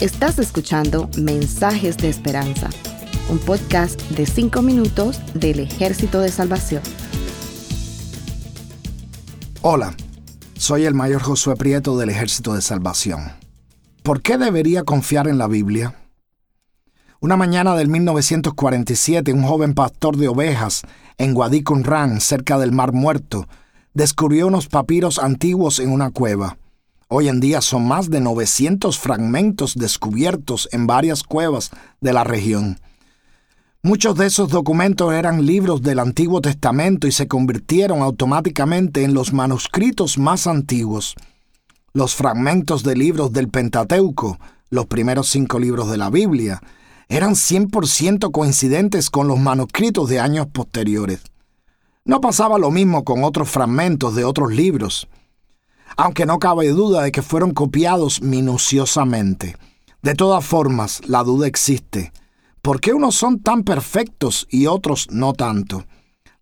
Estás escuchando Mensajes de Esperanza, un podcast de 5 minutos del Ejército de Salvación. Hola, soy el mayor Josué Prieto del Ejército de Salvación. ¿Por qué debería confiar en la Biblia? Una mañana del 1947, un joven pastor de ovejas en Guadicunrán, cerca del Mar Muerto, descubrió unos papiros antiguos en una cueva. Hoy en día son más de 900 fragmentos descubiertos en varias cuevas de la región. Muchos de esos documentos eran libros del Antiguo Testamento y se convirtieron automáticamente en los manuscritos más antiguos. Los fragmentos de libros del Pentateuco, los primeros cinco libros de la Biblia, eran 100% coincidentes con los manuscritos de años posteriores. No pasaba lo mismo con otros fragmentos de otros libros, aunque no cabe duda de que fueron copiados minuciosamente. De todas formas, la duda existe. ¿Por qué unos son tan perfectos y otros no tanto?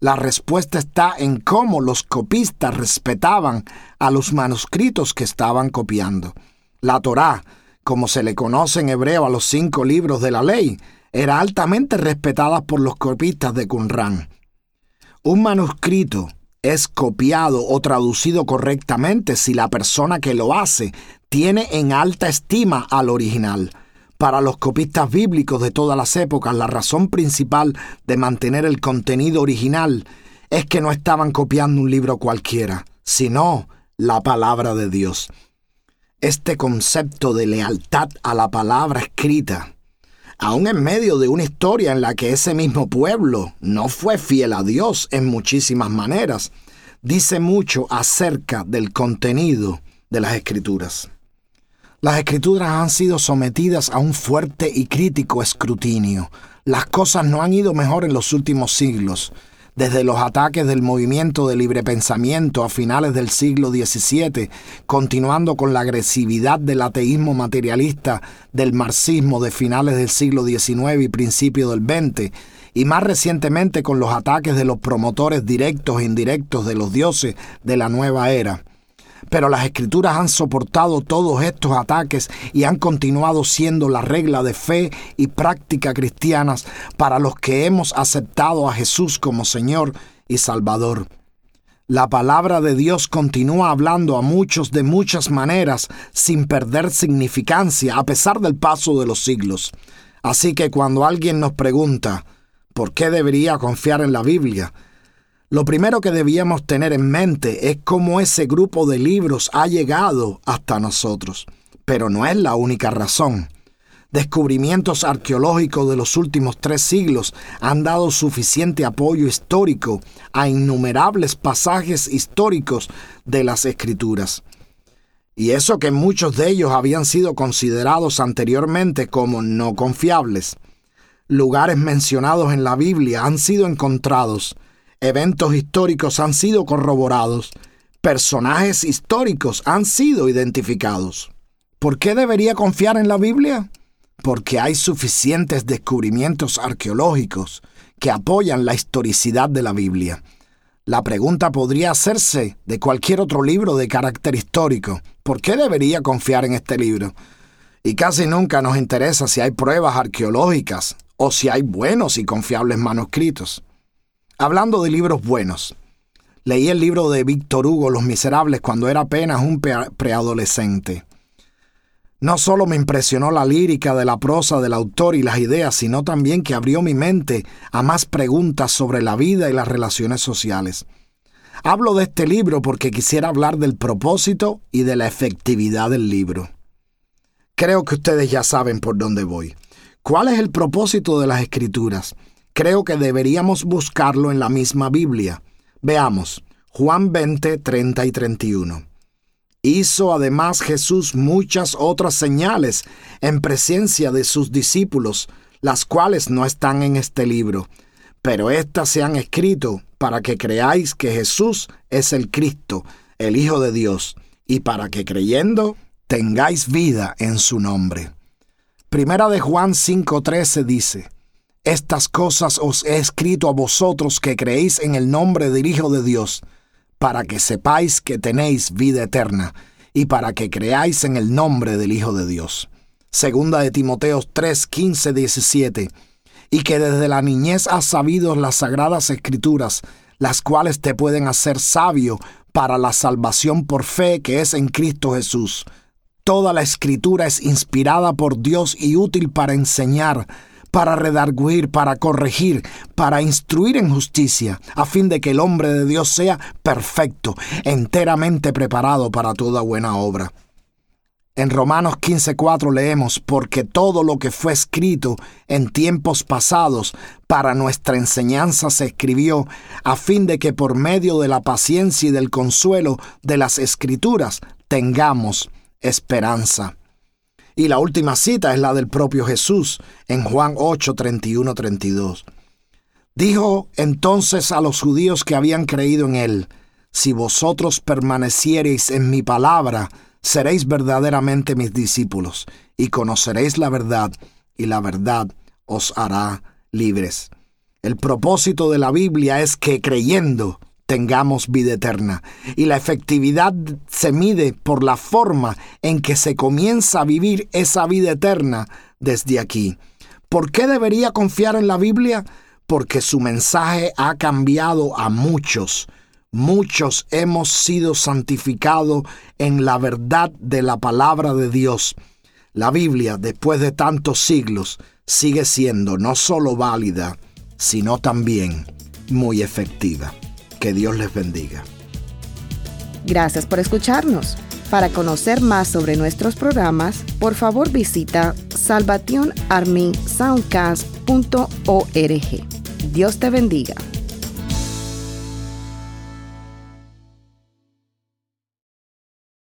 La respuesta está en cómo los copistas respetaban a los manuscritos que estaban copiando. La Torá, como se le conoce en hebreo a los cinco libros de la ley, era altamente respetada por los copistas de Qumran. Un manuscrito es copiado o traducido correctamente si la persona que lo hace tiene en alta estima al original. Para los copistas bíblicos de todas las épocas, la razón principal de mantener el contenido original es que no estaban copiando un libro cualquiera, sino la palabra de Dios este concepto de lealtad a la palabra escrita, aun en medio de una historia en la que ese mismo pueblo no fue fiel a Dios en muchísimas maneras, dice mucho acerca del contenido de las escrituras. Las escrituras han sido sometidas a un fuerte y crítico escrutinio. Las cosas no han ido mejor en los últimos siglos desde los ataques del movimiento de libre pensamiento a finales del siglo XVII, continuando con la agresividad del ateísmo materialista del marxismo de finales del siglo XIX y principio del XX, y más recientemente con los ataques de los promotores directos e indirectos de los dioses de la nueva era pero las escrituras han soportado todos estos ataques y han continuado siendo la regla de fe y práctica cristianas para los que hemos aceptado a Jesús como Señor y Salvador. La palabra de Dios continúa hablando a muchos de muchas maneras sin perder significancia a pesar del paso de los siglos. Así que cuando alguien nos pregunta, ¿por qué debería confiar en la Biblia? Lo primero que debíamos tener en mente es cómo ese grupo de libros ha llegado hasta nosotros. Pero no es la única razón. Descubrimientos arqueológicos de los últimos tres siglos han dado suficiente apoyo histórico a innumerables pasajes históricos de las escrituras. Y eso que muchos de ellos habían sido considerados anteriormente como no confiables. Lugares mencionados en la Biblia han sido encontrados Eventos históricos han sido corroborados. Personajes históricos han sido identificados. ¿Por qué debería confiar en la Biblia? Porque hay suficientes descubrimientos arqueológicos que apoyan la historicidad de la Biblia. La pregunta podría hacerse de cualquier otro libro de carácter histórico. ¿Por qué debería confiar en este libro? Y casi nunca nos interesa si hay pruebas arqueológicas o si hay buenos y confiables manuscritos. Hablando de libros buenos, leí el libro de Víctor Hugo, Los Miserables, cuando era apenas un preadolescente. No solo me impresionó la lírica de la prosa del autor y las ideas, sino también que abrió mi mente a más preguntas sobre la vida y las relaciones sociales. Hablo de este libro porque quisiera hablar del propósito y de la efectividad del libro. Creo que ustedes ya saben por dónde voy. ¿Cuál es el propósito de las escrituras? Creo que deberíamos buscarlo en la misma Biblia. Veamos, Juan 20, 30 y 31. Hizo además Jesús muchas otras señales en presencia de sus discípulos, las cuales no están en este libro, pero éstas se han escrito para que creáis que Jesús es el Cristo, el Hijo de Dios, y para que creyendo tengáis vida en su nombre. Primera de Juan 5:13 dice, estas cosas os he escrito a vosotros que creéis en el nombre del Hijo de Dios, para que sepáis que tenéis vida eterna, y para que creáis en el nombre del Hijo de Dios. Segunda de Timoteo 3, 15, 17. Y que desde la niñez has sabido las sagradas escrituras, las cuales te pueden hacer sabio para la salvación por fe que es en Cristo Jesús. Toda la escritura es inspirada por Dios y útil para enseñar, para redarguir, para corregir, para instruir en justicia, a fin de que el hombre de Dios sea perfecto, enteramente preparado para toda buena obra. En Romanos 15:4 leemos, porque todo lo que fue escrito en tiempos pasados para nuestra enseñanza se escribió, a fin de que por medio de la paciencia y del consuelo de las escrituras tengamos esperanza. Y la última cita es la del propio Jesús en Juan 8, 31, 32. Dijo entonces a los judíos que habían creído en él, si vosotros permaneciereis en mi palabra, seréis verdaderamente mis discípulos, y conoceréis la verdad, y la verdad os hará libres. El propósito de la Biblia es que creyendo tengamos vida eterna, y la efectividad se mide por la forma en que se comienza a vivir esa vida eterna desde aquí. ¿Por qué debería confiar en la Biblia? Porque su mensaje ha cambiado a muchos muchos hemos sido santificados en la verdad de la palabra de Dios. La Biblia, después de tantos siglos, sigue siendo no solo válida, sino también muy efectiva. Que Dios les bendiga. Gracias por escucharnos. Para conocer más sobre nuestros programas, por favor visita salvationarmysoundcast.org. Dios te bendiga.